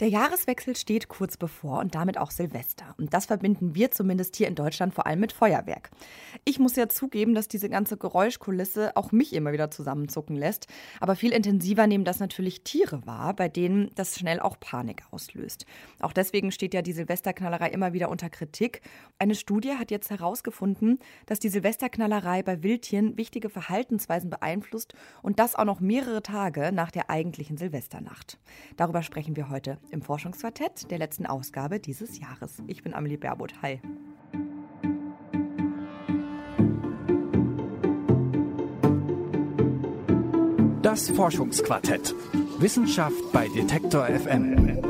Der Jahreswechsel steht kurz bevor und damit auch Silvester. Und das verbinden wir zumindest hier in Deutschland vor allem mit Feuerwerk. Ich muss ja zugeben, dass diese ganze Geräuschkulisse auch mich immer wieder zusammenzucken lässt. Aber viel intensiver nehmen das natürlich Tiere wahr, bei denen das schnell auch Panik auslöst. Auch deswegen steht ja die Silvesterknallerei immer wieder unter Kritik. Eine Studie hat jetzt herausgefunden, dass die Silvesterknallerei bei Wildtieren wichtige Verhaltensweisen beeinflusst und das auch noch mehrere Tage nach der eigentlichen Silvesternacht. Darüber sprechen wir heute im Forschungsquartett der letzten Ausgabe dieses Jahres. Ich bin Amelie Berbot. Hi. Das Forschungsquartett. Wissenschaft bei Detektor FM.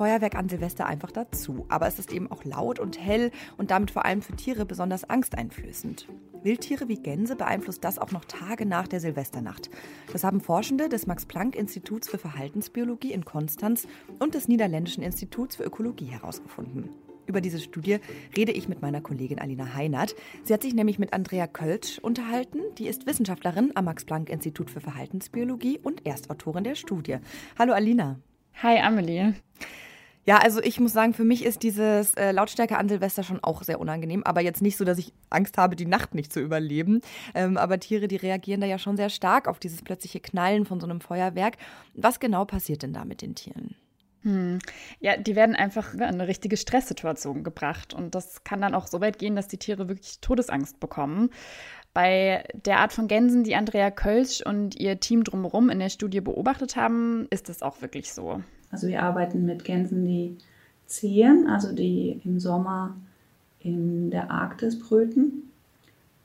Feuerwerk an Silvester einfach dazu, aber es ist eben auch laut und hell und damit vor allem für Tiere besonders angsteinflößend. Wildtiere wie Gänse beeinflusst das auch noch Tage nach der Silvesternacht. Das haben Forschende des Max-Planck-Instituts für Verhaltensbiologie in Konstanz und des Niederländischen Instituts für Ökologie herausgefunden. Über diese Studie rede ich mit meiner Kollegin Alina Heinert. Sie hat sich nämlich mit Andrea Kölsch unterhalten. Die ist Wissenschaftlerin am Max-Planck-Institut für Verhaltensbiologie und Erstautorin der Studie. Hallo Alina. Hi Amelie. Ja, also ich muss sagen, für mich ist dieses äh, Lautstärke an Silvester schon auch sehr unangenehm. Aber jetzt nicht so, dass ich Angst habe, die Nacht nicht zu überleben. Ähm, aber Tiere, die reagieren da ja schon sehr stark auf dieses plötzliche Knallen von so einem Feuerwerk. Was genau passiert denn da mit den Tieren? Hm. Ja, die werden einfach in eine richtige Stresssituation gebracht. Und das kann dann auch so weit gehen, dass die Tiere wirklich Todesangst bekommen. Bei der Art von Gänsen, die Andrea Kölsch und ihr Team drumherum in der Studie beobachtet haben, ist es auch wirklich so. Also wir arbeiten mit Gänsen, die ziehen, also die im Sommer in der Arktis brüten.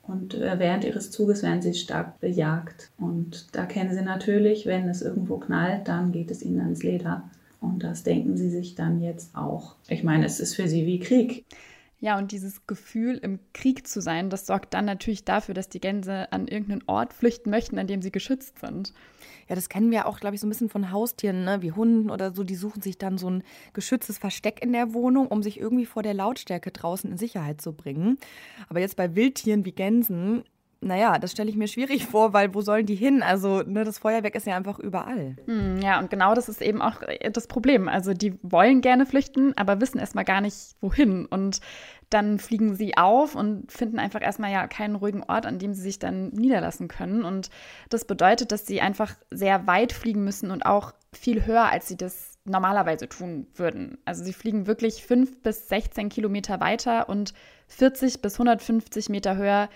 Und äh, während ihres Zuges werden sie stark bejagt. Und da kennen sie natürlich, wenn es irgendwo knallt, dann geht es ihnen ans Leder. Und das denken sie sich dann jetzt auch. Ich meine, es ist für sie wie Krieg. Ja, und dieses Gefühl, im Krieg zu sein, das sorgt dann natürlich dafür, dass die Gänse an irgendeinen Ort flüchten möchten, an dem sie geschützt sind. Ja, das kennen wir auch, glaube ich, so ein bisschen von Haustieren, ne? wie Hunden oder so. Die suchen sich dann so ein geschütztes Versteck in der Wohnung, um sich irgendwie vor der Lautstärke draußen in Sicherheit zu bringen. Aber jetzt bei Wildtieren wie Gänsen naja, das stelle ich mir schwierig vor, weil wo sollen die hin? Also ne, das Feuerwerk ist ja einfach überall. Hm, ja, und genau das ist eben auch äh, das Problem. Also die wollen gerne flüchten, aber wissen erstmal gar nicht, wohin. Und dann fliegen sie auf und finden einfach erstmal ja keinen ruhigen Ort, an dem sie sich dann niederlassen können. Und das bedeutet, dass sie einfach sehr weit fliegen müssen und auch viel höher, als sie das normalerweise tun würden. Also sie fliegen wirklich fünf bis 16 Kilometer weiter und 40 bis 150 Meter höher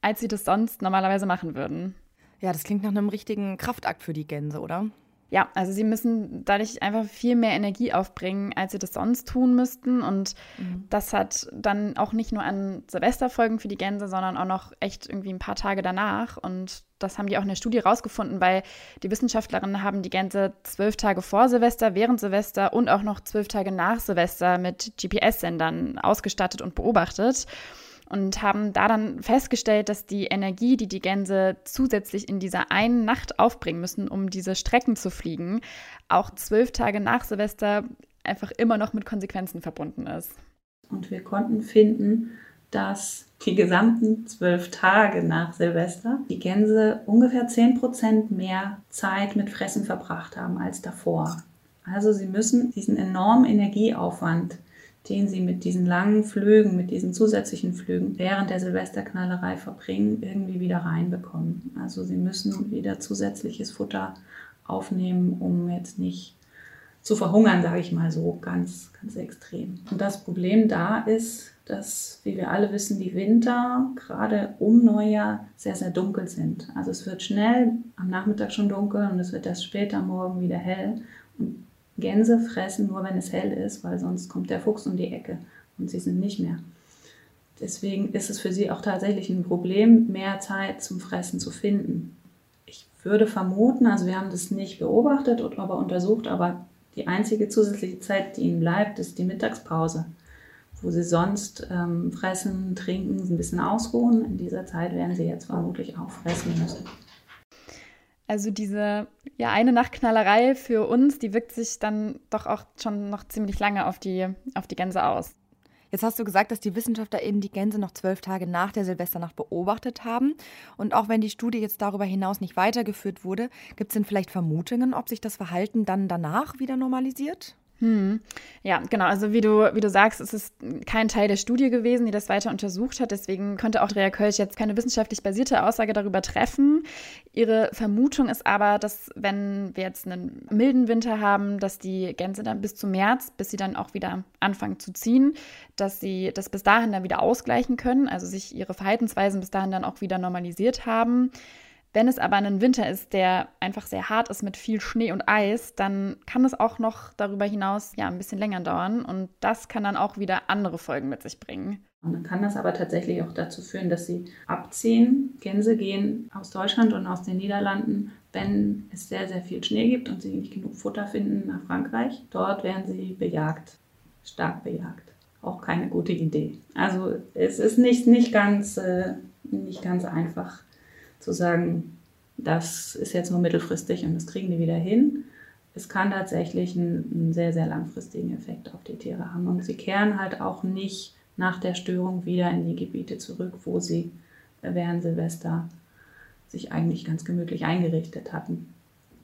als sie das sonst normalerweise machen würden. Ja, das klingt nach einem richtigen Kraftakt für die Gänse, oder? Ja, also sie müssen dadurch einfach viel mehr Energie aufbringen, als sie das sonst tun müssten. Und mhm. das hat dann auch nicht nur an Silvesterfolgen für die Gänse, sondern auch noch echt irgendwie ein paar Tage danach. Und das haben die auch in der Studie rausgefunden, weil die Wissenschaftlerinnen haben die Gänse zwölf Tage vor Silvester, während Silvester und auch noch zwölf Tage nach Silvester mit GPS-Sendern ausgestattet und beobachtet und haben da dann festgestellt, dass die Energie, die die Gänse zusätzlich in dieser einen Nacht aufbringen müssen, um diese Strecken zu fliegen, auch zwölf Tage nach Silvester einfach immer noch mit Konsequenzen verbunden ist. Und wir konnten finden, dass die gesamten zwölf Tage nach Silvester die Gänse ungefähr 10% mehr Zeit mit Fressen verbracht haben als davor. Also sie müssen diesen enormen Energieaufwand den sie mit diesen langen Flügen, mit diesen zusätzlichen Flügen während der Silvesterknallerei verbringen, irgendwie wieder reinbekommen. Also sie müssen wieder zusätzliches Futter aufnehmen, um jetzt nicht zu verhungern, sage ich mal so, ganz, ganz extrem. Und das Problem da ist, dass, wie wir alle wissen, die Winter gerade um Neujahr sehr, sehr dunkel sind. Also es wird schnell am Nachmittag schon dunkel und es wird erst später morgen wieder hell. Und Gänse fressen nur, wenn es hell ist, weil sonst kommt der Fuchs um die Ecke und sie sind nicht mehr. Deswegen ist es für sie auch tatsächlich ein Problem, mehr Zeit zum Fressen zu finden. Ich würde vermuten, also wir haben das nicht beobachtet oder untersucht, aber die einzige zusätzliche Zeit, die ihnen bleibt, ist die Mittagspause, wo sie sonst ähm, fressen, trinken, ein bisschen ausruhen. In dieser Zeit werden sie jetzt vermutlich auch fressen müssen. Also diese ja eine Nachtknallerei für uns, die wirkt sich dann doch auch schon noch ziemlich lange auf die, auf die Gänse aus. Jetzt hast du gesagt, dass die WissenschaftlerInnen die Gänse noch zwölf Tage nach der Silvesternacht beobachtet haben. Und auch wenn die Studie jetzt darüber hinaus nicht weitergeführt wurde, gibt es denn vielleicht Vermutungen, ob sich das Verhalten dann danach wieder normalisiert? Hm. Ja, genau. Also wie du, wie du sagst, es ist kein Teil der Studie gewesen, die das weiter untersucht hat. Deswegen konnte auch Andrea Kölsch jetzt keine wissenschaftlich basierte Aussage darüber treffen. Ihre Vermutung ist aber, dass wenn wir jetzt einen milden Winter haben, dass die Gänse dann bis zum März, bis sie dann auch wieder anfangen zu ziehen, dass sie das bis dahin dann wieder ausgleichen können, also sich ihre Verhaltensweisen bis dahin dann auch wieder normalisiert haben. Wenn es aber ein Winter ist, der einfach sehr hart ist mit viel Schnee und Eis, dann kann es auch noch darüber hinaus ja ein bisschen länger dauern und das kann dann auch wieder andere Folgen mit sich bringen. Und dann kann das aber tatsächlich auch dazu führen, dass sie abziehen. Gänse gehen aus Deutschland und aus den Niederlanden, wenn es sehr, sehr viel Schnee gibt und sie nicht genug Futter finden, nach Frankreich. Dort werden sie bejagt, stark bejagt. Auch keine gute Idee. Also es ist nicht, nicht, ganz, äh, nicht ganz einfach zu sagen, das ist jetzt nur mittelfristig und das kriegen die wieder hin. Es kann tatsächlich einen, einen sehr, sehr langfristigen Effekt auf die Tiere haben. Und sie kehren halt auch nicht nach der Störung wieder in die Gebiete zurück, wo sie während Silvester sich eigentlich ganz gemütlich eingerichtet hatten.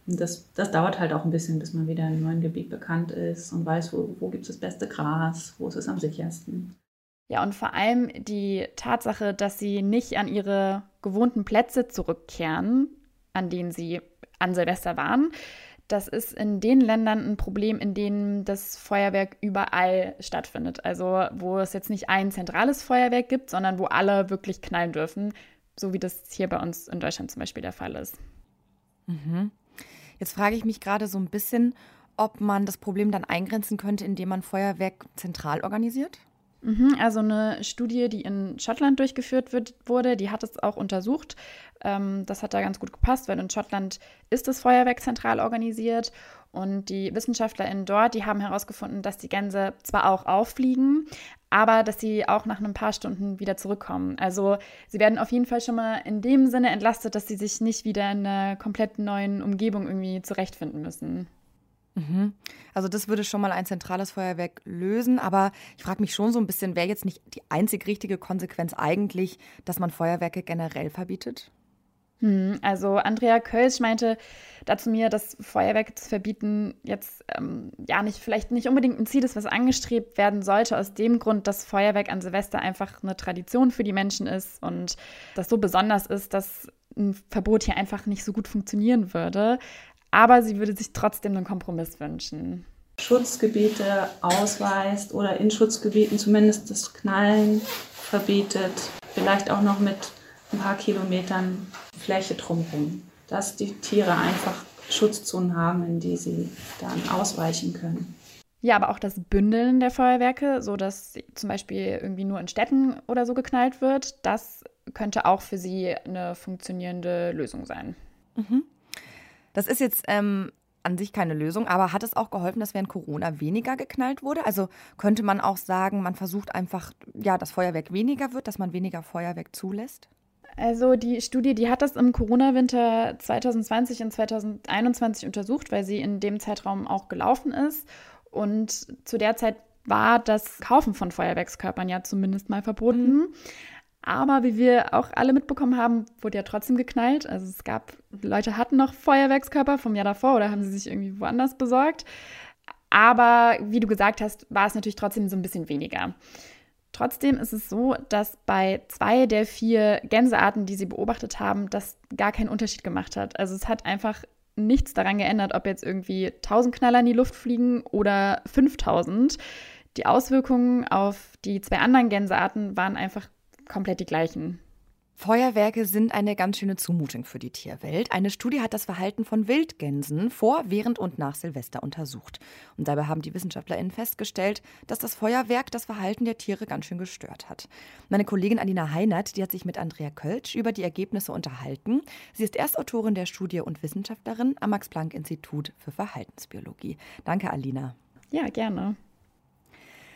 Und das, das dauert halt auch ein bisschen, bis man wieder im neuen Gebiet bekannt ist und weiß, wo, wo gibt es das beste Gras, wo ist es am sichersten. Ja, und vor allem die Tatsache, dass sie nicht an ihre gewohnten Plätze zurückkehren, an denen sie an Silvester waren, das ist in den Ländern ein Problem, in denen das Feuerwerk überall stattfindet. Also wo es jetzt nicht ein zentrales Feuerwerk gibt, sondern wo alle wirklich knallen dürfen, so wie das hier bei uns in Deutschland zum Beispiel der Fall ist. Mhm. Jetzt frage ich mich gerade so ein bisschen, ob man das Problem dann eingrenzen könnte, indem man Feuerwerk zentral organisiert? Mhm, also eine Studie, die in Schottland durchgeführt wird, wurde, die hat es auch untersucht. Ähm, das hat da ganz gut gepasst, weil in Schottland ist das Feuerwerk zentral organisiert und die WissenschaftlerInnen dort, die haben herausgefunden, dass die Gänse zwar auch auffliegen, aber dass sie auch nach ein paar Stunden wieder zurückkommen. Also sie werden auf jeden Fall schon mal in dem Sinne entlastet, dass sie sich nicht wieder in einer komplett neuen Umgebung irgendwie zurechtfinden müssen. Mhm. Also das würde schon mal ein zentrales Feuerwerk lösen, aber ich frage mich schon so ein bisschen, wäre jetzt nicht die einzig richtige Konsequenz eigentlich, dass man Feuerwerke generell verbietet? Hm, also Andrea Kölsch meinte dazu mir, dass Feuerwerke zu verbieten jetzt ähm, ja nicht vielleicht nicht unbedingt ein Ziel ist, was angestrebt werden sollte, aus dem Grund, dass Feuerwerk an Silvester einfach eine Tradition für die Menschen ist und das so besonders ist, dass ein Verbot hier einfach nicht so gut funktionieren würde aber sie würde sich trotzdem einen Kompromiss wünschen. Schutzgebiete ausweist oder in Schutzgebieten zumindest das Knallen verbietet, vielleicht auch noch mit ein paar Kilometern Fläche drumherum, dass die Tiere einfach Schutzzonen haben, in die sie dann ausweichen können. Ja, aber auch das Bündeln der Feuerwerke, so dass zum Beispiel irgendwie nur in Städten oder so geknallt wird, das könnte auch für sie eine funktionierende Lösung sein. Mhm. Das ist jetzt ähm, an sich keine Lösung, aber hat es auch geholfen, dass während Corona weniger geknallt wurde? Also könnte man auch sagen, man versucht einfach, ja, dass Feuerwerk weniger wird, dass man weniger Feuerwerk zulässt? Also die Studie, die hat das im Corona-Winter 2020 und 2021 untersucht, weil sie in dem Zeitraum auch gelaufen ist. Und zu der Zeit war das Kaufen von Feuerwerkskörpern ja zumindest mal verboten. Mhm. Aber wie wir auch alle mitbekommen haben, wurde ja trotzdem geknallt. Also es gab, Leute hatten noch Feuerwerkskörper vom Jahr davor oder haben sie sich irgendwie woanders besorgt. Aber wie du gesagt hast, war es natürlich trotzdem so ein bisschen weniger. Trotzdem ist es so, dass bei zwei der vier Gänsearten, die sie beobachtet haben, das gar keinen Unterschied gemacht hat. Also es hat einfach nichts daran geändert, ob jetzt irgendwie 1000 Knaller in die Luft fliegen oder 5000. Die Auswirkungen auf die zwei anderen Gänsearten waren einfach komplett die gleichen. Feuerwerke sind eine ganz schöne Zumutung für die Tierwelt. Eine Studie hat das Verhalten von Wildgänsen vor, während und nach Silvester untersucht. Und dabei haben die WissenschaftlerInnen festgestellt, dass das Feuerwerk das Verhalten der Tiere ganz schön gestört hat. Meine Kollegin Alina Heinert, die hat sich mit Andrea Kölsch über die Ergebnisse unterhalten. Sie ist Erstautorin der Studie und Wissenschaftlerin am Max-Planck-Institut für Verhaltensbiologie. Danke, Alina. Ja, gerne.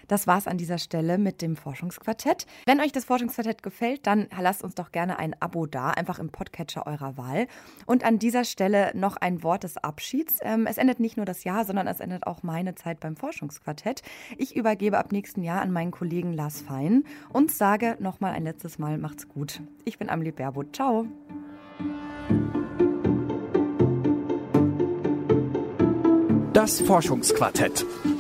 Das war's an dieser Stelle mit dem Forschungsquartett. Wenn euch das Forschungsquartett gefällt, dann lasst uns doch gerne ein Abo da, einfach im Podcatcher eurer Wahl. Und an dieser Stelle noch ein Wort des Abschieds. Ähm, es endet nicht nur das Jahr, sondern es endet auch meine Zeit beim Forschungsquartett. Ich übergebe ab nächsten Jahr an meinen Kollegen Lars Fein und sage nochmal ein letztes Mal, macht's gut. Ich bin Amelie Baerboot. Ciao. Das Forschungsquartett.